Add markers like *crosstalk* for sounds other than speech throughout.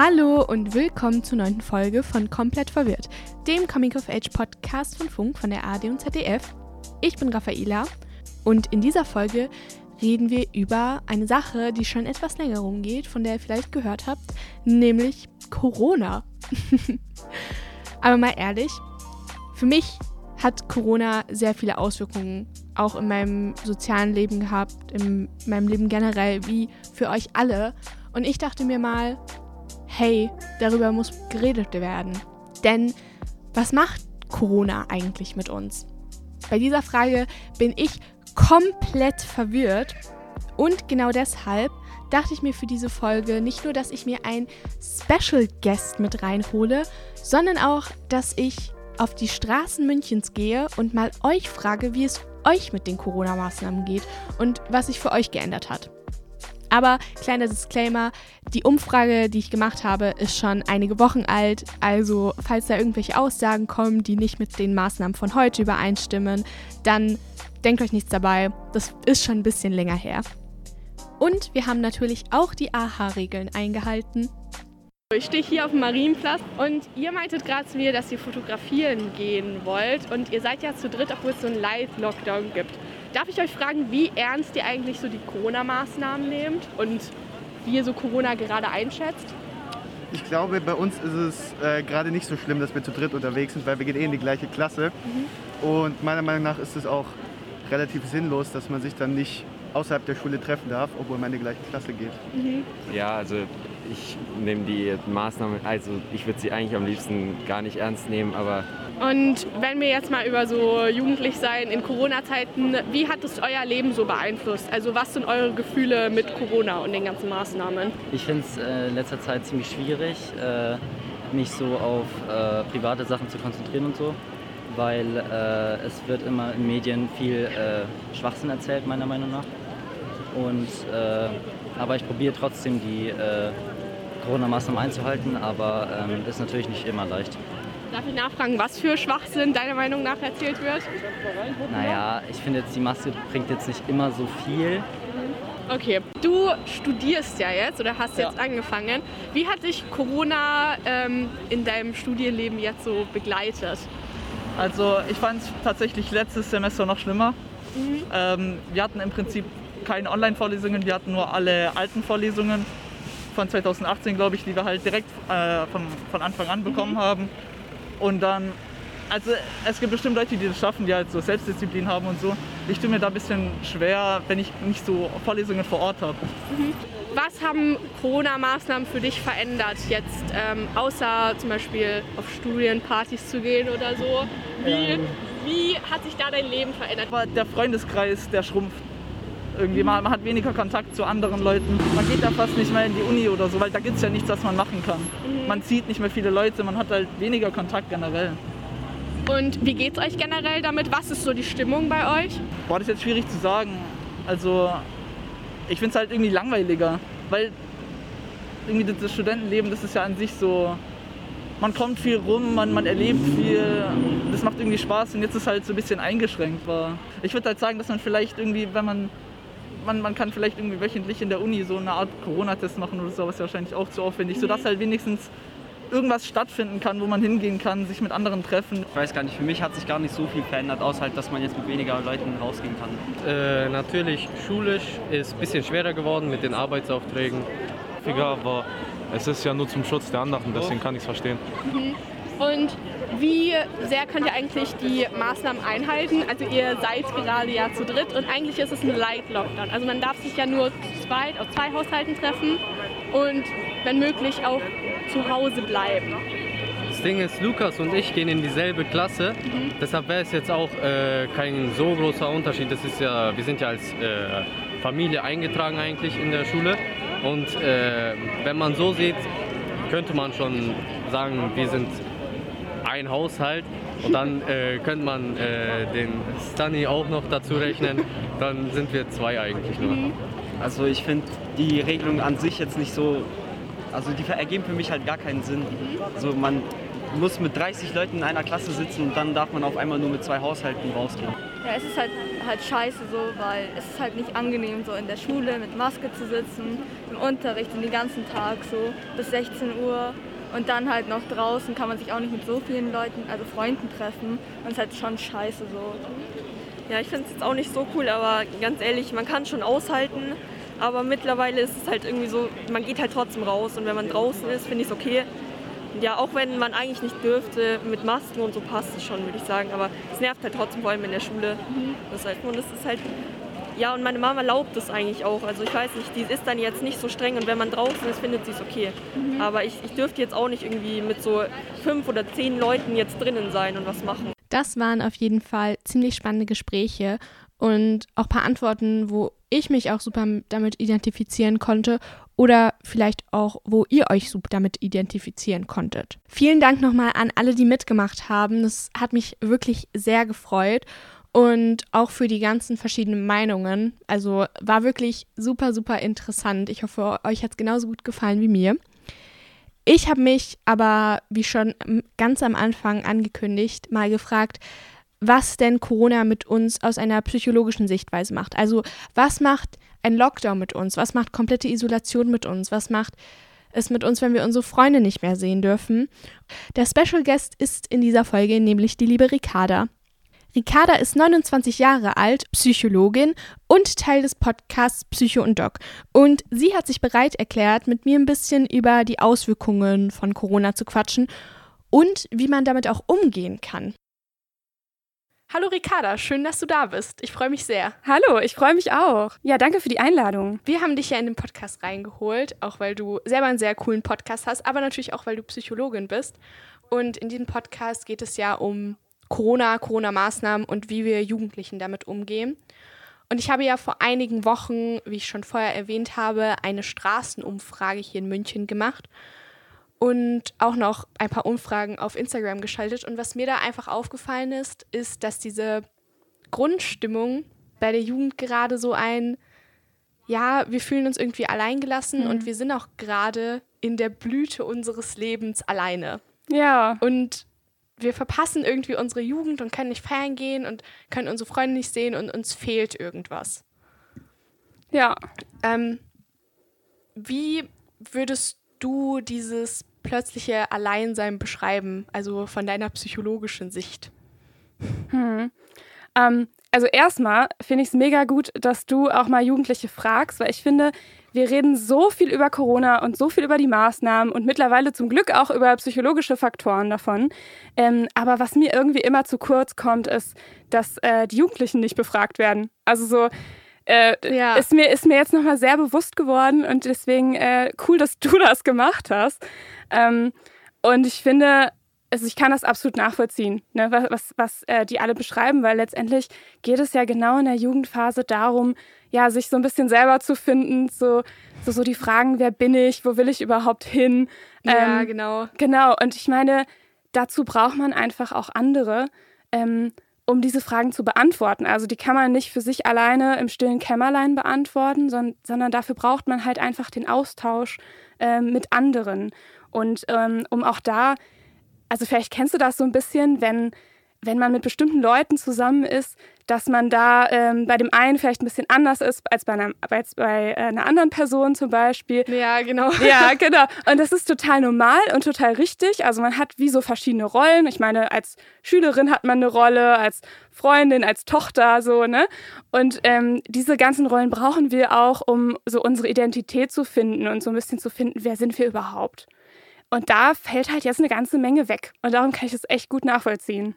Hallo und willkommen zur neunten Folge von Komplett Verwirrt, dem Coming of Age Podcast von Funk von der ARD und ZDF. Ich bin Raffaela und in dieser Folge reden wir über eine Sache, die schon etwas länger rumgeht, von der ihr vielleicht gehört habt, nämlich Corona. *laughs* Aber mal ehrlich, für mich hat Corona sehr viele Auswirkungen auch in meinem sozialen Leben gehabt, in meinem Leben generell, wie für euch alle. Und ich dachte mir mal, hey, darüber muss geredet werden. Denn was macht Corona eigentlich mit uns? Bei dieser Frage bin ich komplett verwirrt. Und genau deshalb dachte ich mir für diese Folge nicht nur, dass ich mir einen Special Guest mit reinhole, sondern auch, dass ich auf die Straßen Münchens gehe und mal euch frage, wie es euch mit den Corona-Maßnahmen geht und was sich für euch geändert hat. Aber kleiner Disclaimer, die Umfrage, die ich gemacht habe, ist schon einige Wochen alt. Also falls da irgendwelche Aussagen kommen, die nicht mit den Maßnahmen von heute übereinstimmen, dann denkt euch nichts dabei. Das ist schon ein bisschen länger her. Und wir haben natürlich auch die AHA-Regeln eingehalten. Ich stehe hier auf dem Marienplatz und ihr meintet gerade zu mir, dass ihr fotografieren gehen wollt und ihr seid ja zu dritt, obwohl es so einen Live-Lockdown gibt. Darf ich euch fragen, wie ernst ihr eigentlich so die Corona-Maßnahmen nehmt und wie ihr so Corona gerade einschätzt? Ich glaube, bei uns ist es äh, gerade nicht so schlimm, dass wir zu dritt unterwegs sind, weil wir gehen eh in die gleiche Klasse. Mhm. Und meiner Meinung nach ist es auch relativ sinnlos, dass man sich dann nicht außerhalb der Schule treffen darf, obwohl man in die gleiche Klasse geht. Mhm. Ja, also ich nehme die Maßnahmen, also ich würde sie eigentlich am liebsten gar nicht ernst nehmen, aber und wenn wir jetzt mal über so jugendlich sein in Corona-Zeiten, wie hat es euer Leben so beeinflusst? Also was sind eure Gefühle mit Corona und den ganzen Maßnahmen? Ich finde es äh, in letzter Zeit ziemlich schwierig, äh, mich so auf äh, private Sachen zu konzentrieren und so, weil äh, es wird immer in Medien viel äh, Schwachsinn erzählt, meiner Meinung nach. Und, äh, aber ich probiere trotzdem die Corona-Maßnahmen einzuhalten, aber ähm, ist natürlich nicht immer leicht. Darf ich nachfragen, was für Schwachsinn deiner Meinung nach erzählt wird? Naja, ich finde jetzt, die Maske bringt jetzt nicht immer so viel. Okay, du studierst ja jetzt oder hast jetzt ja. angefangen. Wie hat dich Corona ähm, in deinem Studienleben jetzt so begleitet? Also ich fand es tatsächlich letztes Semester noch schlimmer. Mhm. Ähm, wir hatten im Prinzip keine Online-Vorlesungen, wir hatten nur alle alten Vorlesungen von 2018, glaube ich, die wir halt direkt äh, von, von Anfang an bekommen mhm. haben. Und dann, also es gibt bestimmt Leute, die das schaffen, die halt so Selbstdisziplin haben und so. Ich tue mir da ein bisschen schwer, wenn ich nicht so Vorlesungen vor Ort habe. Mhm. Was haben Corona-Maßnahmen für dich verändert jetzt, ähm, außer zum Beispiel auf Studienpartys zu gehen oder so? Wie, ja. wie hat sich da dein Leben verändert? Der Freundeskreis, der schrumpft irgendwie. Man, man, hat weniger Kontakt zu anderen Leuten. Man geht da fast nicht mehr in die Uni oder so, weil da gibt es ja nichts, was man machen kann. Mhm. Man sieht nicht mehr viele Leute, man hat halt weniger Kontakt generell. Und wie geht es euch generell damit? Was ist so die Stimmung bei euch? Boah, das ist jetzt schwierig zu sagen. Also, ich finde es halt irgendwie langweiliger, weil irgendwie das Studentenleben, das ist ja an sich so, man kommt viel rum, man, man erlebt viel, das macht irgendwie Spaß und jetzt ist halt so ein bisschen eingeschränkt. Ich würde halt sagen, dass man vielleicht irgendwie, wenn man man, man kann vielleicht irgendwie wöchentlich in der Uni so eine Art Corona-Test machen oder so, was wahrscheinlich auch zu aufwendig, mhm. sodass halt wenigstens irgendwas stattfinden kann, wo man hingehen kann, sich mit anderen treffen. Ich weiß gar nicht, für mich hat sich gar nicht so viel verändert, außer halt, dass man jetzt mit weniger Leuten rausgehen kann. Äh, natürlich, schulisch ist ein bisschen schwerer geworden mit den Arbeitsaufträgen. Aber es ist ja nur zum Schutz der anderen, deswegen kann ich es verstehen. Mhm. Und wie sehr könnt ihr eigentlich die Maßnahmen einhalten? Also ihr seid gerade ja zu dritt und eigentlich ist es ein Light-Lockdown. Also man darf sich ja nur zwei, auf zwei Haushalten treffen und wenn möglich auch zu Hause bleiben. Das Ding ist, Lukas und ich gehen in dieselbe Klasse, mhm. deshalb wäre es jetzt auch äh, kein so großer Unterschied. Das ist ja, wir sind ja als äh, Familie eingetragen eigentlich in der Schule und äh, wenn man so sieht, könnte man schon sagen, wir sind ein Haushalt und dann äh, könnte man äh, den Stunny auch noch dazu rechnen. Dann sind wir zwei eigentlich nur. Mhm. Also ich finde die Regelung an sich jetzt nicht so, also die ergeben für mich halt gar keinen Sinn. Also man muss mit 30 Leuten in einer Klasse sitzen und dann darf man auf einmal nur mit zwei Haushalten rausgehen. Ja, es ist halt, halt scheiße so, weil es ist halt nicht angenehm, so in der Schule mit Maske zu sitzen, im Unterricht den ganzen Tag so bis 16 Uhr und dann halt noch draußen kann man sich auch nicht mit so vielen Leuten, also Freunden treffen und es ist halt schon scheiße so. Ja, ich finde es jetzt auch nicht so cool, aber ganz ehrlich, man kann schon aushalten, aber mittlerweile ist es halt irgendwie so, man geht halt trotzdem raus und wenn man draußen ist, finde ich es okay. Ja, auch wenn man eigentlich nicht dürfte, mit Masken und so passt es schon, würde ich sagen. Aber es nervt halt trotzdem, vor allem in der Schule. Mhm. Das halt, und es ist halt, ja, und meine Mama erlaubt es eigentlich auch. Also ich weiß nicht, die ist dann jetzt nicht so streng und wenn man draußen ist, findet sie es okay. Mhm. Aber ich, ich dürfte jetzt auch nicht irgendwie mit so fünf oder zehn Leuten jetzt drinnen sein und was machen. Das waren auf jeden Fall ziemlich spannende Gespräche und auch ein paar Antworten, wo ich mich auch super damit identifizieren konnte oder vielleicht auch, wo ihr euch super damit identifizieren konntet. Vielen Dank nochmal an alle, die mitgemacht haben. Das hat mich wirklich sehr gefreut und auch für die ganzen verschiedenen Meinungen. Also war wirklich super, super interessant. Ich hoffe, euch hat es genauso gut gefallen wie mir. Ich habe mich aber, wie schon ganz am Anfang angekündigt, mal gefragt, was denn Corona mit uns aus einer psychologischen Sichtweise macht. Also was macht ein Lockdown mit uns? Was macht komplette Isolation mit uns? Was macht es mit uns, wenn wir unsere Freunde nicht mehr sehen dürfen? Der Special Guest ist in dieser Folge nämlich die liebe Ricarda. Ricarda ist 29 Jahre alt, Psychologin und Teil des Podcasts Psycho und Doc. Und sie hat sich bereit erklärt, mit mir ein bisschen über die Auswirkungen von Corona zu quatschen und wie man damit auch umgehen kann. Hallo Ricarda, schön, dass du da bist. Ich freue mich sehr. Hallo, ich freue mich auch. Ja, danke für die Einladung. Wir haben dich ja in den Podcast reingeholt, auch weil du selber einen sehr coolen Podcast hast, aber natürlich auch, weil du Psychologin bist. Und in diesem Podcast geht es ja um Corona, Corona-Maßnahmen und wie wir Jugendlichen damit umgehen. Und ich habe ja vor einigen Wochen, wie ich schon vorher erwähnt habe, eine Straßenumfrage hier in München gemacht und auch noch ein paar Umfragen auf Instagram geschaltet. Und was mir da einfach aufgefallen ist, ist, dass diese Grundstimmung bei der Jugend gerade so ein, ja, wir fühlen uns irgendwie alleingelassen mhm. und wir sind auch gerade in der Blüte unseres Lebens alleine. Ja. Und wir verpassen irgendwie unsere Jugend und können nicht feiern gehen und können unsere Freunde nicht sehen und uns fehlt irgendwas. Ja. Ähm, wie würdest du dieses plötzliche Alleinsein beschreiben, also von deiner psychologischen Sicht? Hm. Ähm, also erstmal finde ich es mega gut, dass du auch mal Jugendliche fragst, weil ich finde, wir reden so viel über Corona und so viel über die Maßnahmen und mittlerweile zum Glück auch über psychologische Faktoren davon. Ähm, aber was mir irgendwie immer zu kurz kommt, ist, dass äh, die Jugendlichen nicht befragt werden. Also so, äh, ja. ist, mir, ist mir jetzt nochmal sehr bewusst geworden und deswegen äh, cool, dass du *laughs* das gemacht hast. Ähm, und ich finde, also ich kann das absolut nachvollziehen, ne, was, was, was äh, die alle beschreiben, weil letztendlich geht es ja genau in der Jugendphase darum, ja, sich so ein bisschen selber zu finden, so, so, so die Fragen, wer bin ich, wo will ich überhaupt hin? Ja, ähm, genau. Genau, und ich meine, dazu braucht man einfach auch andere. Ähm, um diese Fragen zu beantworten. Also die kann man nicht für sich alleine im stillen Kämmerlein beantworten, sondern, sondern dafür braucht man halt einfach den Austausch äh, mit anderen. Und ähm, um auch da, also vielleicht kennst du das so ein bisschen, wenn wenn man mit bestimmten Leuten zusammen ist, dass man da ähm, bei dem einen vielleicht ein bisschen anders ist als bei einer, als bei äh, einer anderen Person zum Beispiel. Ja, genau. *laughs* Ja, *laughs* genau. Und das ist total normal und total richtig. Also man hat wie so verschiedene Rollen. Ich meine, als Schülerin hat man eine Rolle, als Freundin, als Tochter, so, ne? Und ähm, diese ganzen Rollen brauchen wir auch, um so unsere Identität zu finden und so ein bisschen zu finden, wer sind wir überhaupt. Und da fällt halt jetzt eine ganze Menge weg. Und darum kann ich das echt gut nachvollziehen.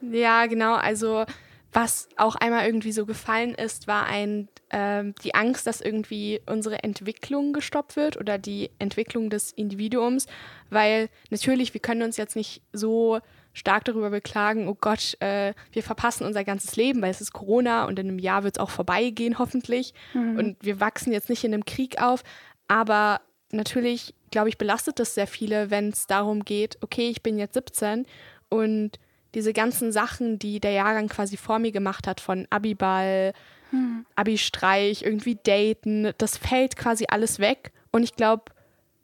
Ja, genau. Also was auch einmal irgendwie so gefallen ist, war ein, äh, die Angst, dass irgendwie unsere Entwicklung gestoppt wird oder die Entwicklung des Individuums, weil natürlich, wir können uns jetzt nicht so stark darüber beklagen, oh Gott, äh, wir verpassen unser ganzes Leben, weil es ist Corona und in einem Jahr wird es auch vorbeigehen, hoffentlich. Mhm. Und wir wachsen jetzt nicht in einem Krieg auf, aber natürlich, glaube ich, belastet das sehr viele, wenn es darum geht, okay, ich bin jetzt 17 und diese ganzen Sachen, die der Jahrgang quasi vor mir gemacht hat, von Abiball, hm. Abi-Streich, irgendwie Daten, das fällt quasi alles weg. Und ich glaube,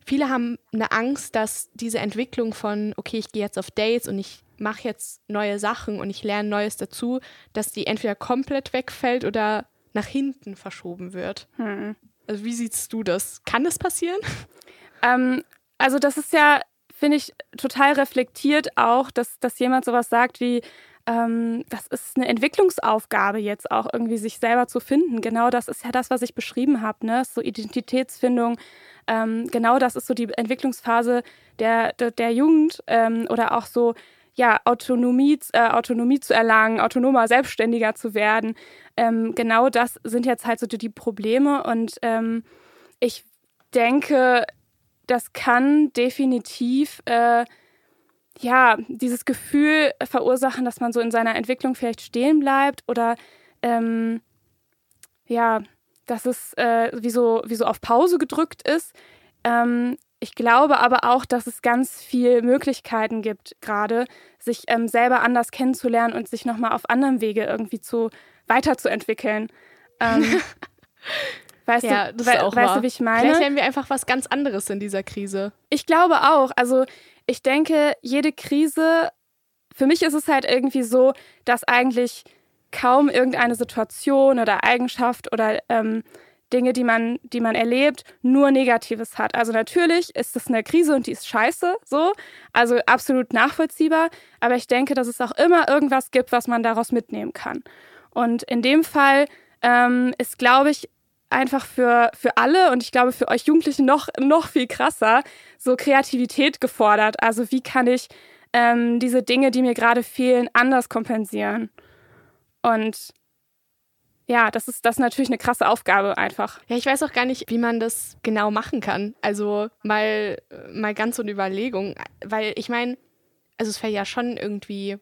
viele haben eine Angst, dass diese Entwicklung von, okay, ich gehe jetzt auf Dates und ich mache jetzt neue Sachen und ich lerne Neues dazu, dass die entweder komplett wegfällt oder nach hinten verschoben wird. Hm. Also wie siehst du das? Kann das passieren? *laughs* Ähm, also das ist ja, finde ich, total reflektiert auch, dass, dass jemand sowas sagt wie, ähm, das ist eine Entwicklungsaufgabe jetzt auch irgendwie sich selber zu finden. Genau das ist ja das, was ich beschrieben habe, ne? So Identitätsfindung. Ähm, genau das ist so die Entwicklungsphase der, der, der Jugend ähm, oder auch so ja, Autonomie, äh, Autonomie zu erlangen, autonomer, selbstständiger zu werden. Ähm, genau das sind jetzt halt so die, die Probleme und ähm, ich denke, das kann definitiv äh, ja, dieses Gefühl verursachen, dass man so in seiner Entwicklung vielleicht stehen bleibt oder ähm, ja, dass es äh, wie, so, wie so auf Pause gedrückt ist. Ähm, ich glaube aber auch, dass es ganz viele Möglichkeiten gibt, gerade sich ähm, selber anders kennenzulernen und sich nochmal auf anderem Wege irgendwie zu weiterzuentwickeln. Ähm, *laughs* weißt ja, du, das auch weißt wahr. du, wie ich meine? Vielleicht lernen wir einfach was ganz anderes in dieser Krise. Ich glaube auch. Also ich denke, jede Krise, für mich ist es halt irgendwie so, dass eigentlich kaum irgendeine Situation oder Eigenschaft oder ähm, Dinge, die man, die man erlebt, nur Negatives hat. Also natürlich ist es eine Krise und die ist scheiße, so, also absolut nachvollziehbar. Aber ich denke, dass es auch immer irgendwas gibt, was man daraus mitnehmen kann. Und in dem Fall ähm, ist, glaube ich, einfach für, für alle und ich glaube für euch Jugendliche noch, noch viel krasser, so Kreativität gefordert. Also wie kann ich ähm, diese Dinge, die mir gerade fehlen, anders kompensieren? Und ja, das ist, das ist natürlich eine krasse Aufgabe einfach. Ja, ich weiß auch gar nicht, wie man das genau machen kann. Also mal, mal ganz so eine Überlegung. Weil ich meine, also es fällt ja schon irgendwie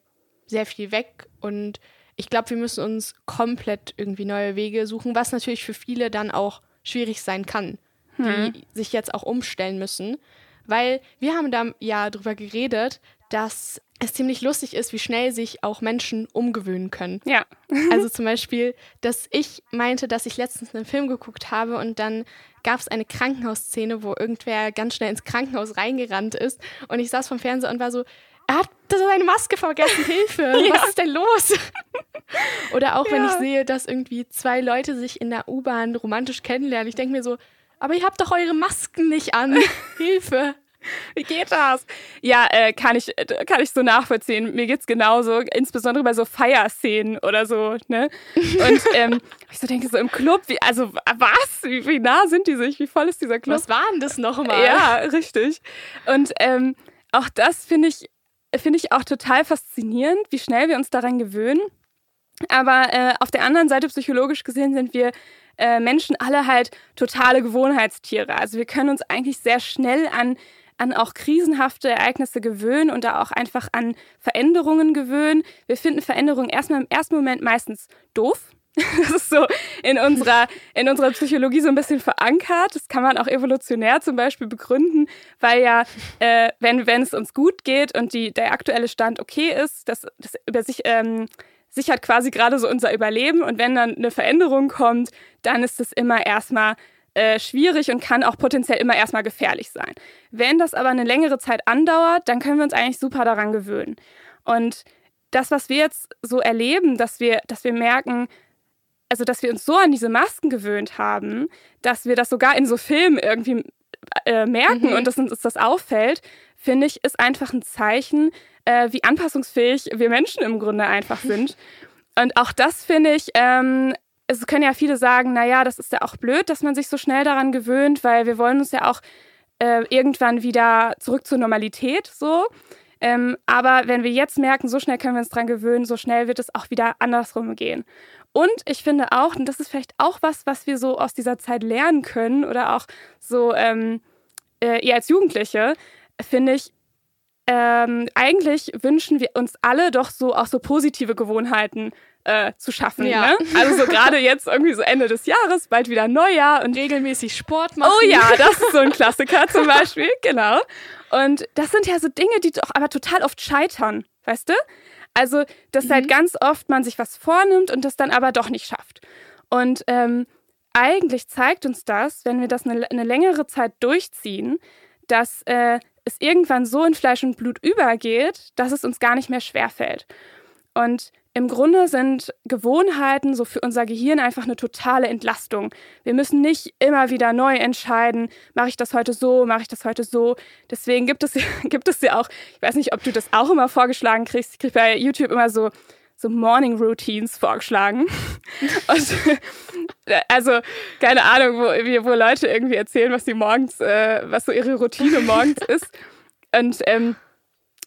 sehr viel weg und ich glaube, wir müssen uns komplett irgendwie neue Wege suchen, was natürlich für viele dann auch schwierig sein kann, die Hm. sich jetzt auch umstellen müssen. Weil wir haben da ja drüber geredet, dass es ziemlich lustig ist, wie schnell sich auch Menschen umgewöhnen können. Ja. *laughs* Also zum Beispiel, dass ich meinte, dass ich letztens einen Film geguckt habe und dann gab es eine Krankenhausszene, wo irgendwer ganz schnell ins Krankenhaus reingerannt ist und ich saß vom Fernseher und war so, er hat seine Maske vergessen, *laughs* Hilfe, Ja. was ist denn los? *laughs* Oder auch wenn Ja. ich sehe, dass irgendwie zwei Leute sich in der U-Bahn romantisch kennenlernen, ich denke mir so, aber ihr habt doch eure Masken nicht an, *laughs* Hilfe. Wie geht das? Ja, äh, kann, ich, kann ich so nachvollziehen. Mir geht's genauso, insbesondere bei so Feierszenen oder so, ne? Und ähm, ich so denke, so im Club, wie, also was? Wie, wie nah sind die sich? Wie voll ist dieser Club? Was war denn das nochmal? Ja, richtig. Und ähm, auch das finde ich, finde ich auch total faszinierend, wie schnell wir uns daran gewöhnen. Aber äh, auf der anderen Seite, psychologisch gesehen, sind wir äh, Menschen alle halt totale Gewohnheitstiere. Also wir können uns eigentlich sehr schnell an, an auch krisenhafte Ereignisse gewöhnen und da auch einfach an Veränderungen gewöhnen. Wir finden Veränderungen erstmal im ersten Moment meistens doof. *laughs* Das ist so in unserer, in unserer Psychologie so ein bisschen verankert. Das kann man auch evolutionär zum Beispiel begründen, weil ja, äh, wenn, wenn es uns gut geht und die, der aktuelle Stand okay ist, das, das über sich ähm, sichert quasi gerade so unser Überleben. Und wenn dann eine Veränderung kommt, dann ist es immer erstmal äh, schwierig und kann auch potenziell immer erstmal gefährlich sein. Wenn das aber eine längere Zeit andauert, dann können wir uns eigentlich super daran gewöhnen. Und das, was wir jetzt so erleben, dass wir, dass wir merken, also dass wir uns so an diese Masken gewöhnt haben, dass wir das sogar in so Filmen irgendwie äh, merken Mhm. und dass uns das auffällt, finde ich, ist einfach ein Zeichen, äh, wie anpassungsfähig wir Menschen im Grunde einfach sind. *laughs* Und auch das finde ich, ähm, es können ja viele sagen, naja, das ist ja auch blöd, dass man sich so schnell daran gewöhnt, weil wir wollen uns ja auch äh, irgendwann wieder zurück zur Normalität so. Ähm, aber wenn wir jetzt merken, so schnell können wir uns dran gewöhnen, so schnell wird es auch wieder andersrum gehen. Und ich finde auch, und das ist vielleicht auch was, was wir so aus dieser Zeit lernen können oder auch so ähm, äh, ihr als Jugendliche, finde ich, ähm, eigentlich wünschen wir uns alle doch so auch so positive Gewohnheiten äh, zu schaffen. Ja. Ne? Also so gerade jetzt irgendwie so Ende des Jahres, bald wieder Neujahr und regelmäßig Sport machen. Oh ja, das ist so ein *laughs* Klassiker zum Beispiel, genau. Und das sind ja so Dinge, die doch aber total oft scheitern, weißt du? Also, dass halt ganz oft man sich was vornimmt und das dann aber doch nicht schafft. Und ähm, eigentlich zeigt uns das, wenn wir das eine, eine längere Zeit durchziehen, dass äh, es irgendwann so in Fleisch und Blut übergeht, dass es uns gar nicht mehr schwerfällt. Und im Grunde sind Gewohnheiten so für unser Gehirn einfach eine totale Entlastung. Wir müssen nicht immer wieder neu entscheiden, mache ich das heute so, mache ich das heute so. Deswegen gibt es, *laughs* gibt es ja auch, ich weiß nicht, ob du das auch immer vorgeschlagen kriegst, ich kriege bei YouTube immer so, so Morning Routines vorgeschlagen. *laughs* Und, also, keine Ahnung, wo, wo Leute irgendwie erzählen, was sie morgens, äh, was so ihre Routine morgens ist. Und ähm,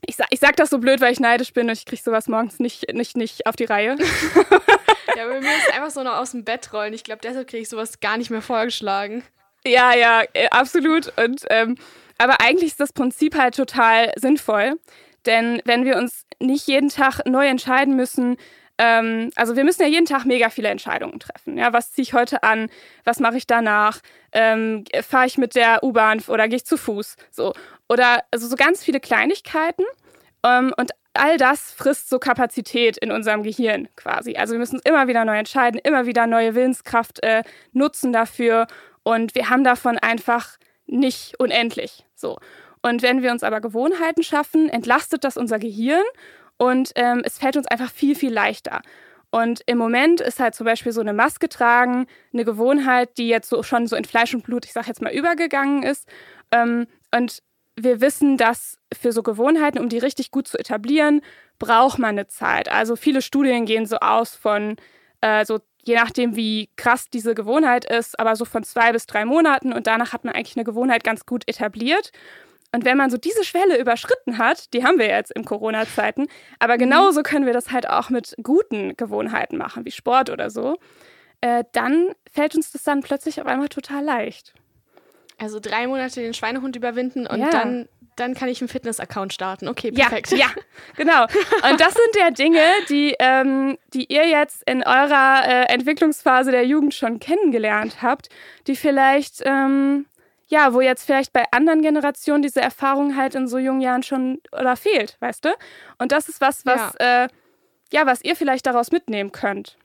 ich, sag, ich sag das so blöd, weil ich neidisch bin und ich kriege sowas morgens nicht, nicht, nicht auf die Reihe. *laughs* ja, bei mir ist einfach so noch aus dem Bett rollen. Ich glaube, deshalb kriege ich sowas gar nicht mehr vorgeschlagen. Ja, ja, äh, absolut. Und, ähm, aber eigentlich ist das Prinzip halt total sinnvoll. Denn wenn wir uns nicht jeden Tag neu entscheiden müssen, ähm, also wir müssen ja jeden Tag mega viele Entscheidungen treffen. Ja, was ziehe ich heute an? Was mache ich danach? Ähm, Fahre ich mit der U-Bahn oder gehe ich zu Fuß? So. Oder also so ganz viele Kleinigkeiten. Ähm, und all das frisst so Kapazität in unserem Gehirn quasi. Also wir müssen uns immer wieder neu entscheiden, immer wieder neue Willenskraft äh, nutzen dafür. Und wir haben davon einfach nicht unendlich. So. Und wenn wir uns aber Gewohnheiten schaffen, entlastet das unser Gehirn und ähm, es fällt uns einfach viel, viel leichter. Und im Moment ist halt zum Beispiel so eine Maske tragen eine Gewohnheit, die jetzt so schon so in Fleisch und Blut, ich sag jetzt mal, übergegangen ist. Ähm, und wir wissen, dass für so Gewohnheiten, um die richtig gut zu etablieren, braucht man eine Zeit. Also viele Studien gehen so aus von äh, so je nachdem, wie krass diese Gewohnheit ist, aber so von zwei bis drei Monaten und danach hat man eigentlich eine Gewohnheit ganz gut etabliert. Und wenn man so diese Schwelle überschritten hat, die haben wir jetzt in Corona-Zeiten, aber genauso können wir das halt auch mit guten Gewohnheiten machen, wie Sport oder so, äh, dann fällt uns das dann plötzlich auf einmal total leicht. Also drei Monate den Schweinehund überwinden und ja. dann, dann kann ich einen Fitness-Account starten. Okay, perfekt. Ja, ja, genau. Und das sind ja Dinge, die, ähm, die ihr jetzt in eurer äh, Entwicklungsphase der Jugend schon kennengelernt habt, die vielleicht ähm, ja, wo jetzt vielleicht bei anderen Generationen diese Erfahrung halt in so jungen Jahren schon oder fehlt, weißt du? Und das ist was, was, ja, äh, ja was ihr vielleicht daraus mitnehmen könnt.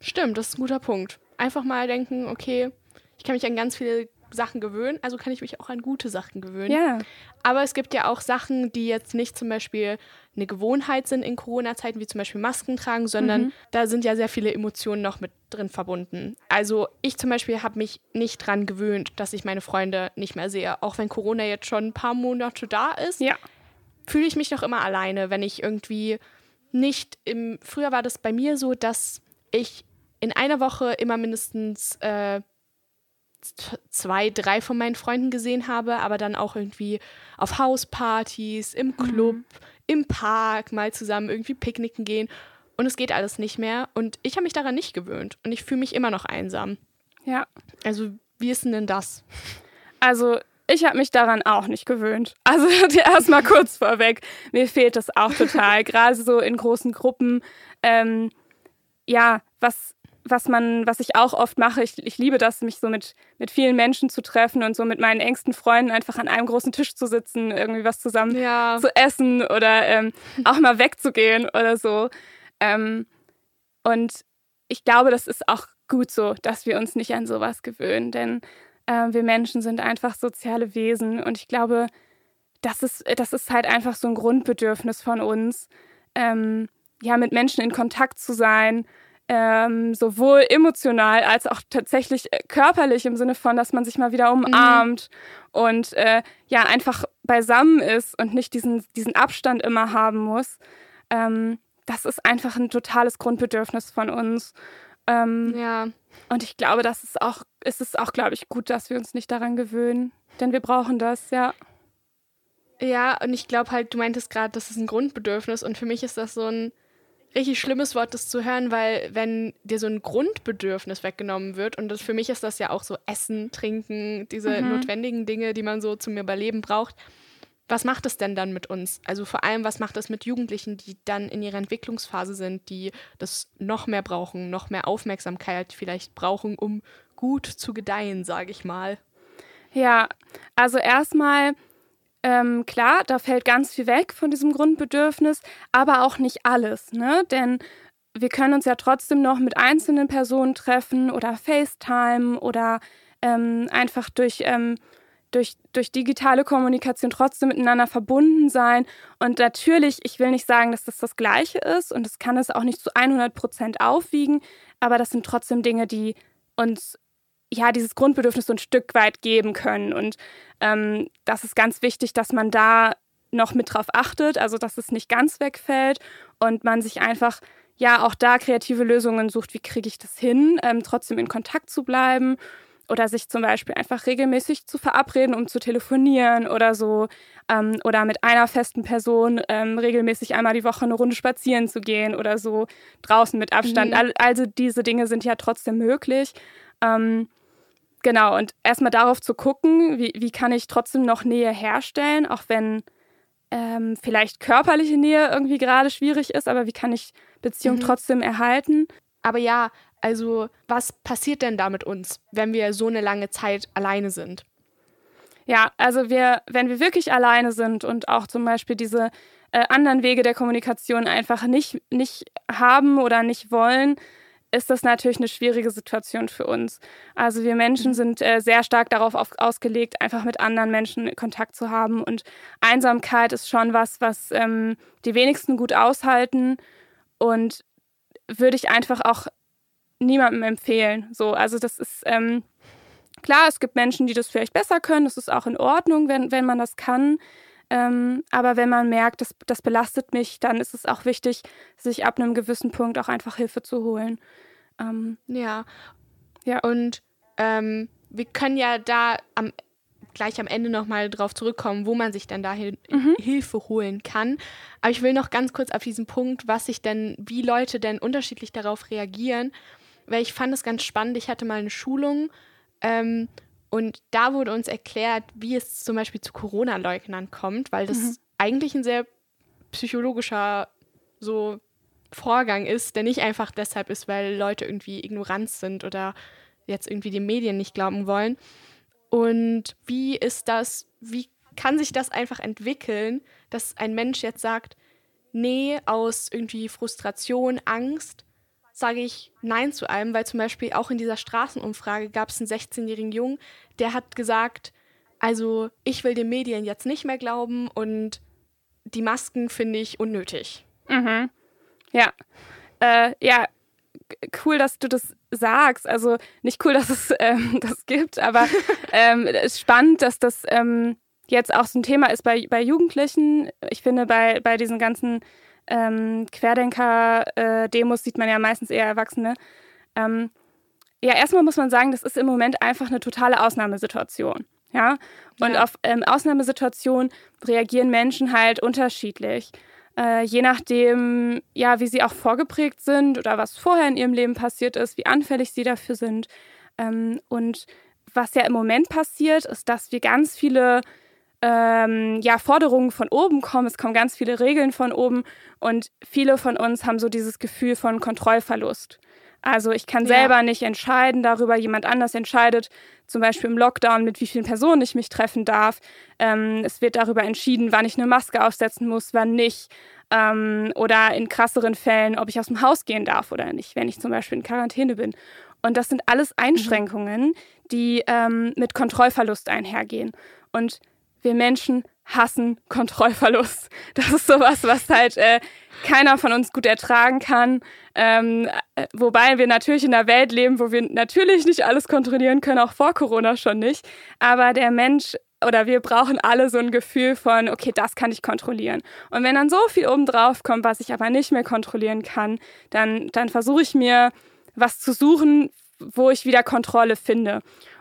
Stimmt, das ist ein guter Punkt. Einfach mal denken, okay, ich kann mich an ganz viele Sachen gewöhnen, also kann ich mich auch an gute Sachen gewöhnen. Ja. Aber es gibt ja auch Sachen, die jetzt nicht zum Beispiel eine Gewohnheit sind in Corona-Zeiten, wie zum Beispiel Masken tragen, sondern mhm. da sind ja sehr viele Emotionen noch mit drin verbunden. Also ich zum Beispiel habe mich nicht dran gewöhnt, dass ich meine Freunde nicht mehr sehe. Auch wenn Corona jetzt schon ein paar Monate da ist, ja. fühle ich mich noch immer alleine, wenn ich irgendwie nicht im. Früher war das bei mir so, dass ich in einer Woche immer mindestens äh, zwei, drei von meinen Freunden gesehen habe, aber dann auch irgendwie auf Hauspartys, im Club, mhm. im Park mal zusammen irgendwie picknicken gehen. Und es geht alles nicht mehr. Und ich habe mich daran nicht gewöhnt. Und ich fühle mich immer noch einsam. Ja. Also, wie ist denn das? Also, ich habe mich daran auch nicht gewöhnt. Also *laughs* erstmal kurz vorweg, mir fehlt das auch total. *laughs* Gerade so in großen Gruppen. Ähm, ja, was was man, was ich auch oft mache, ich, ich liebe das, mich so mit, mit vielen Menschen zu treffen und so mit meinen engsten Freunden einfach an einem großen Tisch zu sitzen, irgendwie was zusammen ja. zu essen oder ähm, auch mal wegzugehen oder so. Ähm, und ich glaube, das ist auch gut so, dass wir uns nicht an sowas gewöhnen, denn äh, wir Menschen sind einfach soziale Wesen und ich glaube, das ist, das ist halt einfach so ein Grundbedürfnis von uns, ähm, ja, mit Menschen in Kontakt zu sein ähm, sowohl emotional als auch tatsächlich äh, körperlich im Sinne von, dass man sich mal wieder umarmt mhm. und äh, ja einfach beisammen ist und nicht diesen, diesen Abstand immer haben muss. Ähm, das ist einfach ein totales Grundbedürfnis von uns. Ähm, ja. Und ich glaube, das ist auch, ist es auch, glaube ich, gut, dass wir uns nicht daran gewöhnen. Denn wir brauchen das, ja. Ja, und ich glaube halt, du meintest gerade, das ist ein Grundbedürfnis und für mich ist das so ein richtig schlimmes Wort, das zu hören, weil wenn dir so ein Grundbedürfnis weggenommen wird, und das, für mich ist das ja auch so Essen, Trinken, diese mhm. notwendigen Dinge, die man so zum Überleben braucht, was macht es denn dann mit uns? Also vor allem, was macht es mit Jugendlichen, die dann in ihrer Entwicklungsphase sind, die das noch mehr brauchen, noch mehr Aufmerksamkeit vielleicht brauchen, um gut zu gedeihen, sage ich mal. Ja, also erstmal ähm, klar, da fällt ganz viel weg von diesem Grundbedürfnis, aber auch nicht alles, ne? Denn wir können uns ja trotzdem noch mit einzelnen Personen treffen oder FaceTime oder ähm, einfach durch, ähm, durch, durch digitale Kommunikation trotzdem miteinander verbunden sein. Und natürlich, ich will nicht sagen, dass das das Gleiche ist und das kann es auch nicht zu 100 Prozent aufwiegen, aber das sind trotzdem Dinge, die uns ja dieses Grundbedürfnis so ein Stück weit geben können. Und ähm, das ist ganz wichtig, dass man da noch mit drauf achtet, also dass es nicht ganz wegfällt und man sich einfach ja auch da kreative Lösungen sucht, wie kriege ich das hin, ähm, trotzdem in Kontakt zu bleiben oder sich zum Beispiel einfach regelmäßig zu verabreden, um zu telefonieren oder so. Ähm, oder mit einer festen Person ähm, regelmäßig einmal die Woche eine Runde spazieren zu gehen oder so draußen mit Abstand. Mhm. Also diese Dinge sind ja trotzdem möglich. Ähm, genau, und erstmal darauf zu gucken, wie, wie kann ich trotzdem noch Nähe herstellen, auch wenn ähm, vielleicht körperliche Nähe irgendwie gerade schwierig ist, aber wie kann ich Beziehung mhm. trotzdem erhalten? Aber ja, also, was passiert denn da mit uns, wenn wir so eine lange Zeit alleine sind? Ja, also wir, wenn wir wirklich alleine sind und auch zum Beispiel diese äh, anderen Wege der Kommunikation einfach nicht, nicht haben oder nicht wollen, ist das natürlich eine schwierige Situation für uns. Also wir Menschen mhm. sind äh, sehr stark darauf auf, ausgelegt, einfach mit anderen Menschen Kontakt zu haben. Und Einsamkeit ist schon was, was ähm, die wenigsten gut aushalten. Und würde ich einfach auch niemandem empfehlen. So, also das ist ähm, klar, es gibt Menschen, die das vielleicht besser können. Das ist auch in Ordnung, wenn, wenn man das kann. Ähm, aber wenn man merkt, das, das belastet mich, dann ist es auch wichtig, sich ab einem gewissen Punkt auch einfach Hilfe zu holen. Ähm, ja. Ja. Und ähm, wir können ja da am, gleich am Ende nochmal drauf zurückkommen, wo man sich dann da mhm. Hilfe holen kann. Aber ich will noch ganz kurz auf diesen Punkt, was sich denn, wie Leute denn unterschiedlich darauf reagieren weil ich fand es ganz spannend. Ich hatte mal eine Schulung ähm, und da wurde uns erklärt, wie es zum Beispiel zu Corona-Leugnern kommt, weil das mhm. eigentlich ein sehr psychologischer so Vorgang ist, der nicht einfach deshalb ist, weil Leute irgendwie ignorant sind oder jetzt irgendwie den Medien nicht glauben wollen. Und wie ist das, wie kann sich das einfach entwickeln, dass ein Mensch jetzt sagt, nee, aus irgendwie Frustration, Angst, sage ich Nein zu allem, weil zum Beispiel auch in dieser Straßenumfrage gab es einen 16-jährigen Jungen, der hat gesagt, also ich will den Medien jetzt nicht mehr glauben und die Masken finde ich unnötig. Mhm. Ja. Äh, ja, cool, dass du das sagst. Also nicht cool, *laughs* dass es ähm, das gibt, aber *laughs* ähm, es ist spannend, dass das ähm, jetzt auch so ein Thema ist bei, bei Jugendlichen. Ich finde, bei, bei diesen ganzen ähm, Querdenker-Demos sieht man ja meistens eher Erwachsene. Ähm, ja, erstmal muss man sagen, das ist im Moment einfach eine totale Ausnahmesituation. Ja, und ja. auf ähm, Ausnahmesituationen reagieren Menschen halt unterschiedlich. Äh, je nachdem, ja, wie sie auch vorgeprägt sind oder was vorher in ihrem Leben passiert ist, wie anfällig sie dafür sind. Ähm, und was ja im Moment passiert, ist, dass wir ganz viele ähm, ja, Forderungen von oben kommen, es kommen ganz viele Regeln von oben und viele von uns haben so dieses Gefühl von Kontrollverlust. Also ich kann selber ja. nicht entscheiden darüber, jemand anders entscheidet, zum Beispiel im Lockdown, mit wie vielen Personen ich mich treffen darf. Ähm, es wird darüber entschieden, wann ich eine Maske aufsetzen muss, wann nicht. Ähm, oder in krasseren Fällen, ob ich aus dem Haus gehen darf oder nicht, wenn ich zum Beispiel in Quarantäne bin. Und das sind alles mhm. Einschränkungen, die ähm, mit Kontrollverlust einhergehen. Und wir Menschen hassen Kontrollverlust. *laughs* Das ist sowas, was halt äh, keiner von uns gut ertragen kann. Ähm, äh, wobei wir natürlich in einer Welt leben, wo wir natürlich nicht alles kontrollieren können, auch vor Corona schon nicht. Aber der Mensch oder wir brauchen alle so ein Gefühl von, okay, das kann ich kontrollieren. Und wenn dann so viel obendrauf kommt, was ich aber nicht mehr kontrollieren kann, dann, dann versuche ich mir was zu suchen, wo ich wieder Kontrolle finde.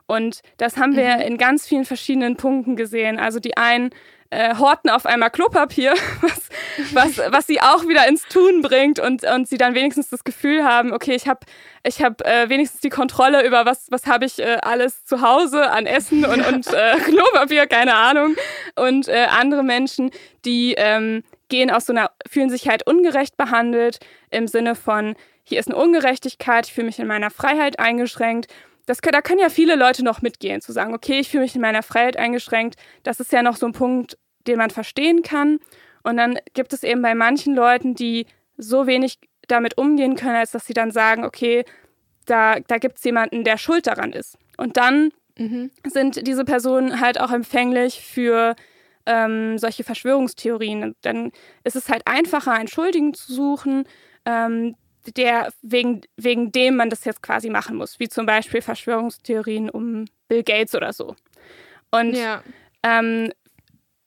Und das haben wir mhm. in ganz vielen verschiedenen Punkten gesehen. Also die einen äh, horten auf einmal Klopapier, *laughs* was, was, was sie auch wieder ins Tun bringt und, und sie dann wenigstens das Gefühl haben, okay, ich habe ich hab, äh, wenigstens die Kontrolle über was, was habe ich äh, alles zu Hause an Essen und, und *laughs* äh, Klopapier, keine Ahnung. Und äh, andere Menschen, die ähm, gehen aus so einer, fühlen sich halt ungerecht behandelt im Sinne von, hier ist eine Ungerechtigkeit, ich fühle mich in meiner Freiheit eingeschränkt das, da können ja viele Leute noch mitgehen, zu sagen, okay, ich fühle mich in meiner Freiheit eingeschränkt. Das ist ja noch so ein Punkt, den man verstehen kann. Und dann gibt es eben bei manchen Leuten, die so wenig damit umgehen können, als dass sie dann sagen, okay, da, da gibt es jemanden, der schuld daran ist. Und dann mhm. sind diese Personen halt auch empfänglich für ähm, solche Verschwörungstheorien. Dann ist es halt einfacher, einen Schuldigen zu suchen, ähm, der wegen, wegen dem man das jetzt quasi machen muss, wie zum Beispiel Verschwörungstheorien um Bill Gates oder so. Und ja. ähm,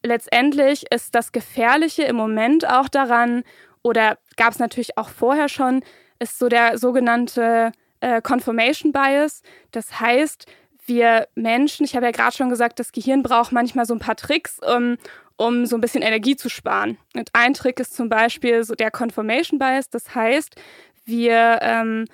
letztendlich ist das Gefährliche im Moment auch daran, oder gab es natürlich auch vorher schon, ist so der sogenannte äh, Confirmation Bias. Das heißt, wir Menschen, ich habe ja gerade schon gesagt, das Gehirn braucht manchmal so ein paar Tricks, um, um so ein bisschen Energie zu sparen. Und ein Trick ist zum Beispiel so der Confirmation Bias. Das heißt, wir ähm,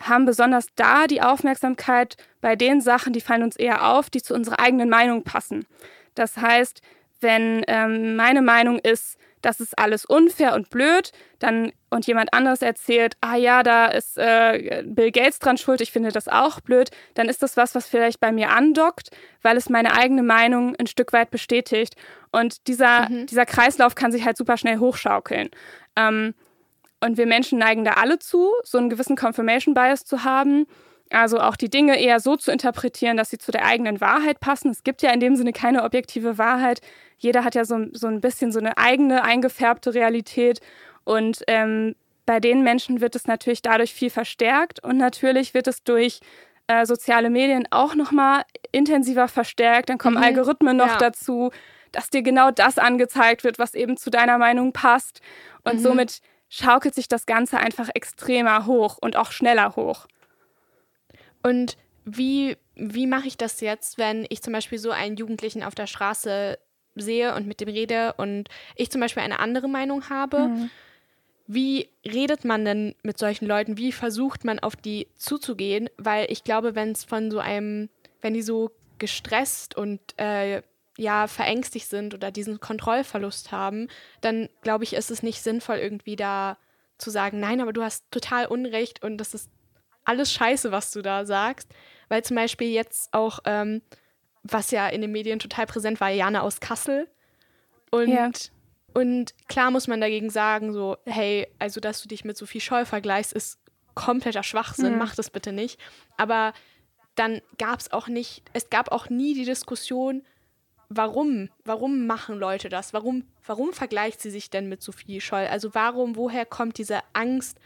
haben besonders da die Aufmerksamkeit bei den Sachen, die fallen uns eher auf, die zu unserer eigenen Meinung passen. Das heißt, wenn ähm, meine Meinung ist, das ist alles unfair und blöd, dann und jemand anderes erzählt, ah ja, da ist äh, Bill Gates dran schuld, ich finde das auch blöd, dann ist das was, was vielleicht bei mir andockt, weil es meine eigene Meinung ein Stück weit bestätigt. Und dieser, mhm. dieser Kreislauf kann sich halt super schnell hochschaukeln. Ähm, und wir Menschen neigen da alle zu, so einen gewissen Confirmation Bias zu haben. Also auch die Dinge eher so zu interpretieren, dass sie zu der eigenen Wahrheit passen. Es gibt ja in dem Sinne keine objektive Wahrheit. Jeder hat ja so, so ein bisschen so eine eigene eingefärbte Realität. Und ähm, bei den Menschen wird es natürlich dadurch viel verstärkt. Und natürlich wird es durch äh, soziale Medien auch nochmal intensiver verstärkt. Dann kommen mhm. Algorithmen noch ja. dazu, dass dir genau das angezeigt wird, was eben zu deiner Meinung passt. Und mhm. somit schaukelt sich das Ganze einfach extremer hoch und auch schneller hoch. Und wie, wie mache ich das jetzt, wenn ich zum Beispiel so einen Jugendlichen auf der Straße sehe und mit dem rede und ich zum Beispiel eine andere Meinung habe? Mhm. Wie redet man denn mit solchen Leuten? Wie versucht man auf die zuzugehen? Weil ich glaube, wenn es von so einem, wenn die so gestresst und äh, ja verängstigt sind oder diesen Kontrollverlust haben, dann glaube ich, ist es nicht sinnvoll, irgendwie da zu sagen, nein, aber du hast total Unrecht und das ist alles scheiße, was du da sagst. Weil zum Beispiel jetzt auch, ähm, was ja in den Medien total präsent war, Jana aus Kassel. Und, ja. und klar muss man dagegen sagen, so, hey, also dass du dich mit Sophie Scholl vergleichst, ist kompletter Schwachsinn, mhm. mach das bitte nicht. Aber dann gab es auch nicht, es gab auch nie die Diskussion, warum, warum machen Leute das? Warum, warum vergleicht sie sich denn mit Sophie Scholl? Also warum, woher kommt diese Angst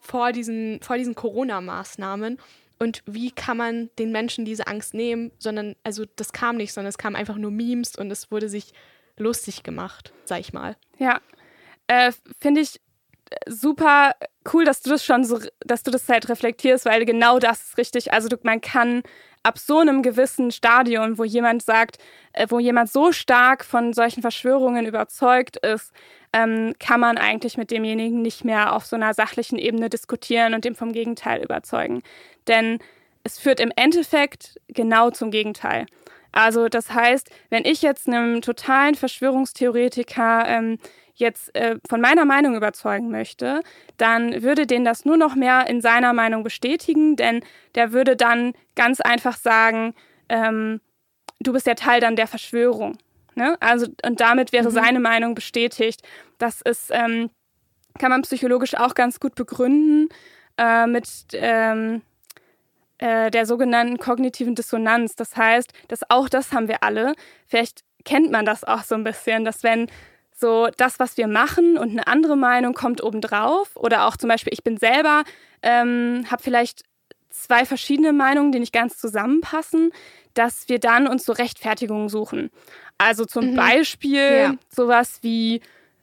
vor diesen, vor diesen Corona-Maßnahmen? Und wie kann man den Menschen diese Angst nehmen? Sondern, also das kam nicht, sondern es kam einfach nur Memes und es wurde sich lustig gemacht, sag ich mal. Ja, äh, finde ich super cool, dass du das schon so, dass du das halt reflektierst, weil genau das ist richtig. Also du, man kann ab so einem gewissen Stadion, wo jemand sagt, äh, wo jemand so stark von solchen Verschwörungen überzeugt ist, ähm, kann man eigentlich mit demjenigen nicht mehr auf so einer sachlichen Ebene diskutieren und dem vom Gegenteil überzeugen. Denn es führt im Endeffekt genau zum Gegenteil. Also das heißt, wenn ich jetzt einem totalen Verschwörungstheoretiker ähm, jetzt äh, von meiner Meinung überzeugen möchte, dann würde den das nur noch mehr in seiner Meinung bestätigen, denn der würde dann ganz einfach sagen, ähm, du bist ja Teil dann der Verschwörung. Ne? Also, und damit wäre mhm. seine Meinung bestätigt. Das ist, ähm, kann man psychologisch auch ganz gut begründen äh, mit ähm, äh, der sogenannten kognitiven Dissonanz. Das heißt, dass auch das haben wir alle. Vielleicht kennt man das auch so ein bisschen, dass wenn so das, was wir machen und eine andere Meinung kommt obendrauf. Oder auch zum Beispiel, ich bin selber, ähm, habe vielleicht zwei verschiedene Meinungen, die nicht ganz zusammenpassen, dass wir dann uns so Rechtfertigungen suchen. Also zum mhm. Beispiel ja. sowas wie,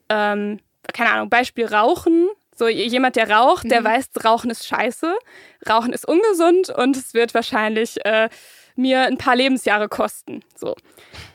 ähm, keine Ahnung, Beispiel Rauchen. So jemand, der raucht, mhm. der weiß, Rauchen ist scheiße, Rauchen ist ungesund und es wird wahrscheinlich äh, mir ein paar Lebensjahre kosten. So.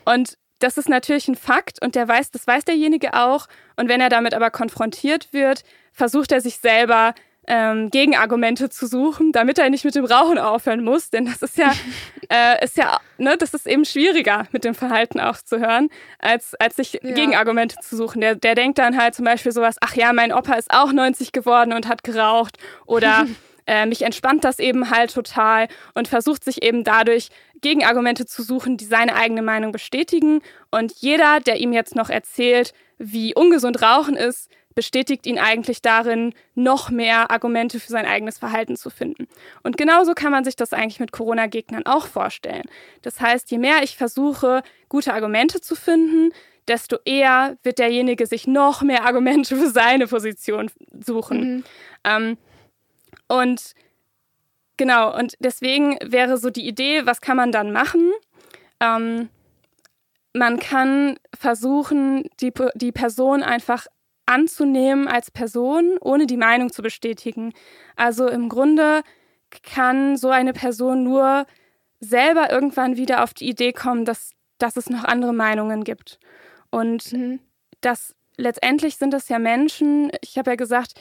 Und das ist natürlich ein Fakt und der weiß, das weiß derjenige auch. Und wenn er damit aber konfrontiert wird, versucht er sich selber ähm, Gegenargumente zu suchen, damit er nicht mit dem Rauchen aufhören muss. Denn das ist ja, *laughs* äh, ist ja, ne, das ist eben schwieriger, mit dem Verhalten aufzuhören, als, als sich ja. Gegenargumente zu suchen. Der, der denkt dann halt zum Beispiel sowas, ach ja, mein Opa ist auch 90 geworden und hat geraucht. Oder *laughs* äh, mich entspannt das eben halt total und versucht sich eben dadurch Gegenargumente zu suchen, die seine eigene Meinung bestätigen. Und jeder, der ihm jetzt noch erzählt, wie ungesund Rauchen ist, bestätigt ihn eigentlich darin, noch mehr Argumente für sein eigenes Verhalten zu finden. Und genauso kann man sich das eigentlich mit Corona-Gegnern auch vorstellen. Das heißt, je mehr ich versuche, gute Argumente zu finden, desto eher wird derjenige sich noch mehr Argumente für seine Position suchen. Mhm. Ähm, und genau, und deswegen wäre so die Idee, was kann man dann machen? Ähm, man kann versuchen, die, die Person einfach anzunehmen als Person, ohne die Meinung zu bestätigen. Also im Grunde kann so eine Person nur selber irgendwann wieder auf die Idee kommen, dass, dass es noch andere Meinungen gibt. Und mhm. das letztendlich sind das ja Menschen, ich habe ja gesagt,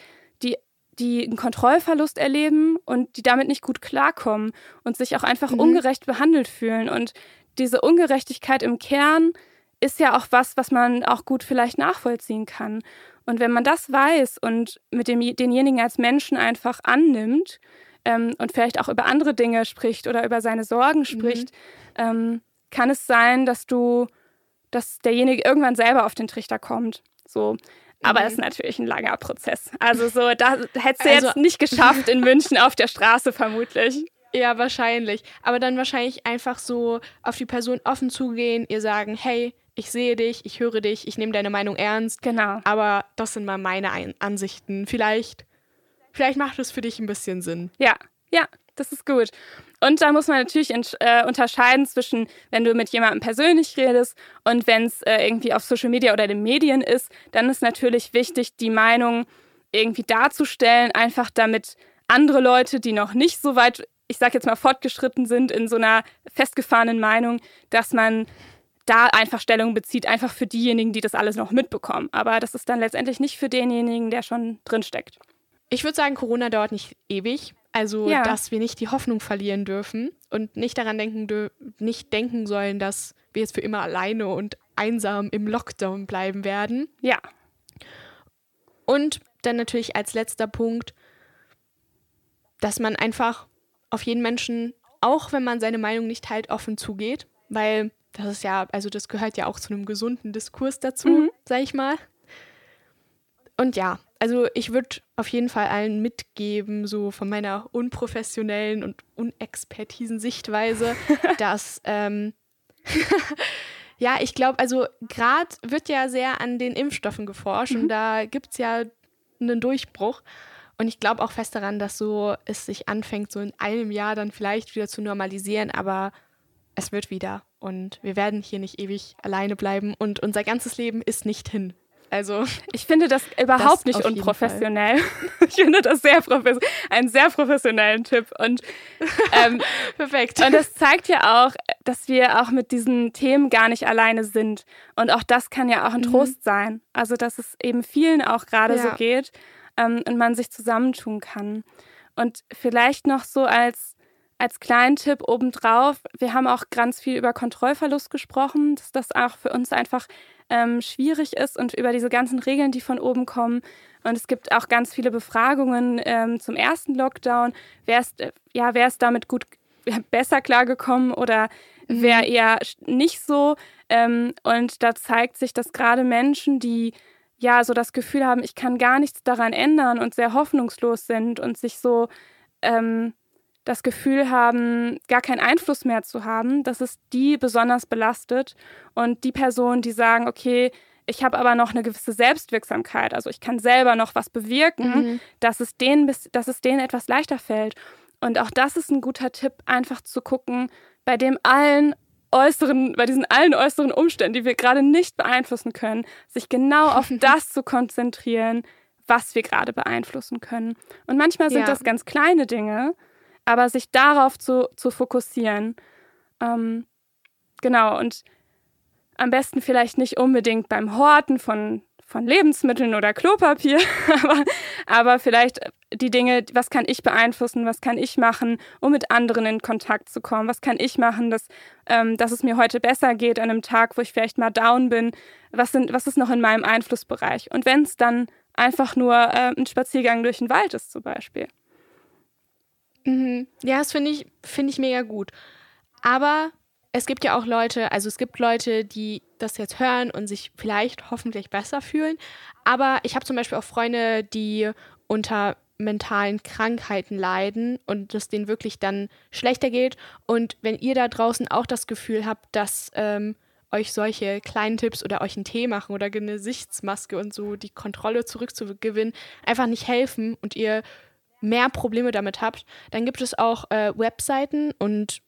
die, einen Kontrollverlust erleben und die damit nicht gut klarkommen und sich auch einfach mhm. ungerecht behandelt fühlen. Und diese Ungerechtigkeit im Kern ist ja auch was, was man auch gut vielleicht nachvollziehen kann. Und wenn man das weiß und mit dem, denjenigen als Menschen einfach annimmt ähm, und vielleicht auch über andere Dinge spricht oder über seine Sorgen mhm. spricht, mhm. ähm, kann es sein, dass du, dass derjenige irgendwann selber auf den Trichter kommt. So. Aber es mhm. ist natürlich ein langer Prozess. Also so, da hättest du also, jetzt nicht geschafft in München auf der Straße vermutlich. Ja, wahrscheinlich. Aber dann wahrscheinlich einfach so auf die Person offen zugehen, ihr sagen, hey, ich sehe dich, ich höre dich, ich nehme deine Meinung ernst. Genau. Aber das sind mal meine Ein Ansichten. Vielleicht, vielleicht macht es für dich ein bisschen Sinn. Ja, ja, das ist gut. Und da muss man natürlich äh, unterscheiden zwischen, wenn du mit jemandem persönlich redest und wenn es äh, irgendwie auf Social Media oder den Medien ist, dann ist natürlich wichtig, die Meinung irgendwie darzustellen, einfach damit andere Leute, die noch nicht so weit ich sage jetzt mal, fortgeschritten sind in so einer festgefahrenen Meinung, dass man da einfach Stellung bezieht, einfach für diejenigen, die das alles noch mitbekommen. Aber das ist dann letztendlich nicht für denjenigen, der schon drinsteckt. Ich würde sagen, Corona dauert nicht ewig. Also, ja. dass wir nicht die Hoffnung verlieren dürfen und nicht daran denken, nicht denken sollen, dass wir jetzt für immer alleine und einsam im Lockdown bleiben werden. Ja. Und dann natürlich als letzter Punkt, dass man einfach auf jeden Menschen, auch wenn man seine Meinung nicht teilt, offen zugeht, weil das ist ja, also das gehört ja auch zu einem gesunden Diskurs dazu, mhm. sag ich mal. Und ja, also ich würde auf jeden Fall allen mitgeben, so von meiner unprofessionellen und unexpertisen Sichtweise, *laughs* dass ähm, *laughs* ja, ich glaube, also gerade wird ja sehr an den Impfstoffen geforscht mhm. und da gibt es ja einen Durchbruch. Und ich glaube auch fest daran, dass so es sich anfängt, so in einem Jahr dann vielleicht wieder zu normalisieren, aber es wird wieder. Und wir werden hier nicht ewig alleine bleiben und unser ganzes Leben ist nicht hin. Also *laughs* ich finde das überhaupt das nicht unprofessionell. *laughs* Ich finde das sehr professionell, einen sehr professionellen Tipp und ähm, *laughs* perfekt. Und das zeigt ja auch, dass wir auch mit diesen Themen gar nicht alleine sind. Und auch das kann ja auch ein mhm. Trost sein. Also dass es eben vielen auch gerade ja. so geht ähm, und man sich zusammentun kann. Und vielleicht noch so als, als kleinen Tipp obendrauf, wir haben auch ganz viel über Kontrollverlust gesprochen, dass das auch für uns einfach ähm, schwierig ist und über diese ganzen Regeln, die von oben kommen. Und es gibt auch ganz viele Befragungen ähm, zum ersten Lockdown. Wer ist, äh, ja, wer ist damit gut besser klargekommen oder mhm. wer eher nicht so? Ähm, und da zeigt sich, dass gerade Menschen, die ja so das Gefühl haben, ich kann gar nichts daran ändern und sehr hoffnungslos sind und sich so ähm, das Gefühl haben, gar keinen Einfluss mehr zu haben, dass es die besonders belastet und die Personen, die sagen, okay, ich habe aber noch eine gewisse Selbstwirksamkeit, also ich kann selber noch was bewirken, mhm. dass, es denen, dass es denen etwas leichter fällt. Und auch das ist ein guter Tipp, einfach zu gucken, bei dem allen äußeren, bei diesen allen äußeren Umständen, die wir gerade nicht beeinflussen können, sich genau auf *laughs* das zu konzentrieren, was wir gerade beeinflussen können. Und manchmal sind ja. das ganz kleine Dinge, aber sich darauf zu, zu fokussieren. Ähm, genau, und am besten vielleicht nicht unbedingt beim Horten von von Lebensmitteln oder Klopapier, *laughs* aber, aber vielleicht die Dinge, was kann ich beeinflussen, was kann ich machen, um mit anderen in Kontakt zu kommen, was kann ich machen, dass, ähm, dass es mir heute besser geht an einem Tag, wo ich vielleicht mal down bin, was, sind, was ist noch in meinem Einflussbereich. Und wenn es dann einfach nur äh, ein Spaziergang durch den Wald ist zum Beispiel. Mhm. Ja, das finde ich, find ich mega gut. Aber es gibt ja auch Leute, also es gibt Leute, die das jetzt hören und sich vielleicht hoffentlich besser fühlen. Aber ich habe zum Beispiel auch Freunde, die unter mentalen Krankheiten leiden und es denen wirklich dann schlechter geht. Und wenn ihr da draußen auch das Gefühl habt, dass ähm, euch solche kleinen Tipps oder euch einen Tee machen oder eine Gesichtsmaske und so die Kontrolle zurückzugewinnen, einfach nicht helfen und ihr mehr Probleme damit habt, dann gibt es auch äh, Webseiten und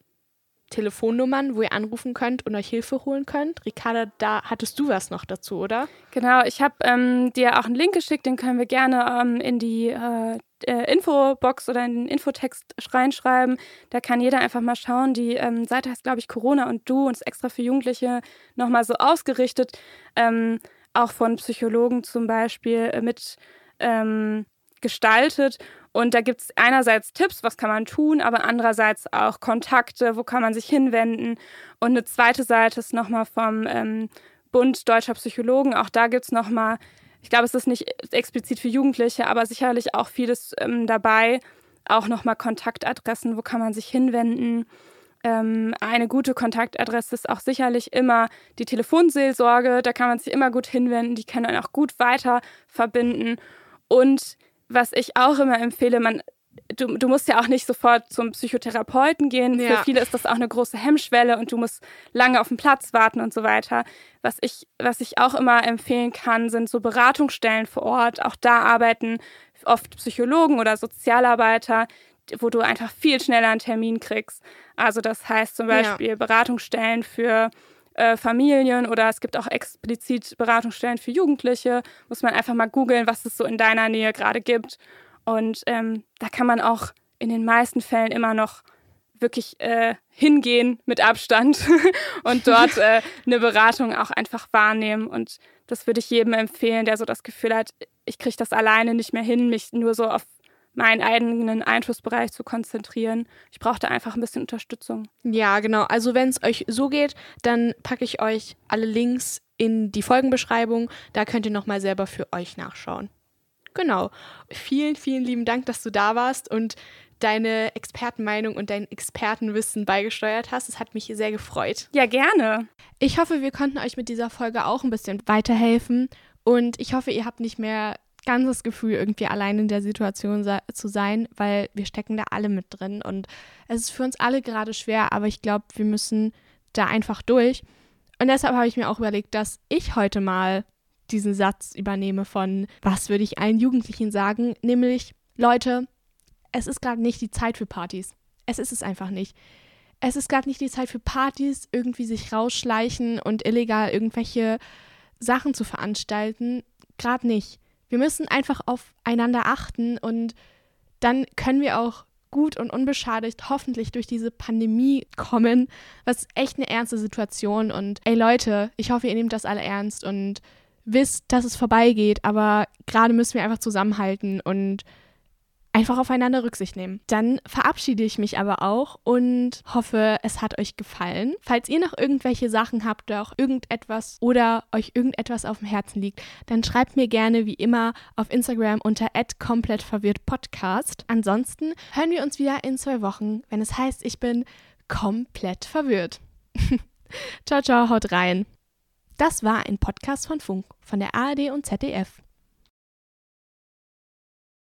Telefonnummern, wo ihr anrufen könnt und euch Hilfe holen könnt. Ricarda, da hattest du was noch dazu, oder? Genau, ich habe ähm, dir auch einen Link geschickt, den können wir gerne ähm, in die äh, äh, Infobox oder in den Infotext reinschreiben. Da kann jeder einfach mal schauen. Die ähm, Seite heißt, glaube ich, Corona und Du und ist extra für Jugendliche nochmal so ausgerichtet. Ähm, auch von Psychologen zum Beispiel äh, mit ähm, gestaltet. Und da gibt es einerseits Tipps, was kann man tun, aber andererseits auch Kontakte, wo kann man sich hinwenden. Und eine zweite Seite ist nochmal vom ähm, Bund Deutscher Psychologen. Auch da gibt es nochmal, ich glaube, es ist nicht explizit für Jugendliche, aber sicherlich auch vieles ähm, dabei. Auch nochmal Kontaktadressen, wo kann man sich hinwenden. Ähm, eine gute Kontaktadresse ist auch sicherlich immer die Telefonseelsorge. Da kann man sich immer gut hinwenden. Die kann man auch gut weiter verbinden. Und was ich auch immer empfehle, man Du, du, musst ja auch nicht sofort zum Psychotherapeuten gehen. Ja. Für viele ist das auch eine große Hemmschwelle und du musst lange auf den Platz warten und so weiter. Was ich, was ich auch immer empfehlen kann, sind so Beratungsstellen vor Ort. Auch da arbeiten oft Psychologen oder Sozialarbeiter, wo du einfach viel schneller einen Termin kriegst. Also das heißt zum Beispiel ja. Beratungsstellen für äh, Familien oder es gibt auch explizit Beratungsstellen für Jugendliche. Muss man einfach mal googeln, was es so in deiner Nähe gerade gibt. Und ähm, da kann man auch in den meisten Fällen immer noch wirklich äh, hingehen mit Abstand *laughs* und dort äh, eine Beratung auch einfach wahrnehmen. Und das würde ich jedem empfehlen, der so das Gefühl hat, ich kriege das alleine nicht mehr hin, mich nur so auf meinen eigenen Einflussbereich zu konzentrieren. Ich brauchte einfach ein bisschen Unterstützung. Ja, genau. Also wenn es euch so geht, dann packe ich euch alle Links in die Folgenbeschreibung. Da könnt ihr nochmal selber für euch nachschauen. Genau. Vielen, vielen lieben Dank, dass du da warst und deine Expertenmeinung und dein Expertenwissen beigesteuert hast. Es hat mich sehr gefreut. Ja, gerne. Ich hoffe, wir konnten euch mit dieser Folge auch ein bisschen weiterhelfen und ich hoffe, ihr habt nicht mehr ganz das Gefühl, irgendwie allein in der Situation zu sein, weil wir stecken da alle mit drin und es ist für uns alle gerade schwer, aber ich glaube, wir müssen da einfach durch. Und deshalb habe ich mir auch überlegt, dass ich heute mal diesen Satz übernehme von, was würde ich allen Jugendlichen sagen, nämlich, Leute, es ist gerade nicht die Zeit für Partys. Es ist es einfach nicht. Es ist gerade nicht die Zeit für Partys, irgendwie sich rausschleichen und illegal irgendwelche Sachen zu veranstalten. Gerade nicht. Wir müssen einfach aufeinander achten und dann können wir auch gut und unbeschadet hoffentlich durch diese Pandemie kommen, was echt eine ernste Situation und ey Leute, ich hoffe, ihr nehmt das alle ernst und wisst, dass es vorbeigeht, aber gerade müssen wir einfach zusammenhalten und einfach aufeinander Rücksicht nehmen. Dann verabschiede ich mich aber auch und hoffe, es hat euch gefallen. Falls ihr noch irgendwelche Sachen habt oder auch irgendetwas oder euch irgendetwas auf dem Herzen liegt, dann schreibt mir gerne wie immer auf Instagram unter komplettverwirrtpodcast. Ansonsten hören wir uns wieder in zwei Wochen, wenn es heißt, ich bin komplett verwirrt. *laughs* ciao, ciao, haut rein. Das war ein Podcast von Funk, von der ARD und ZDF.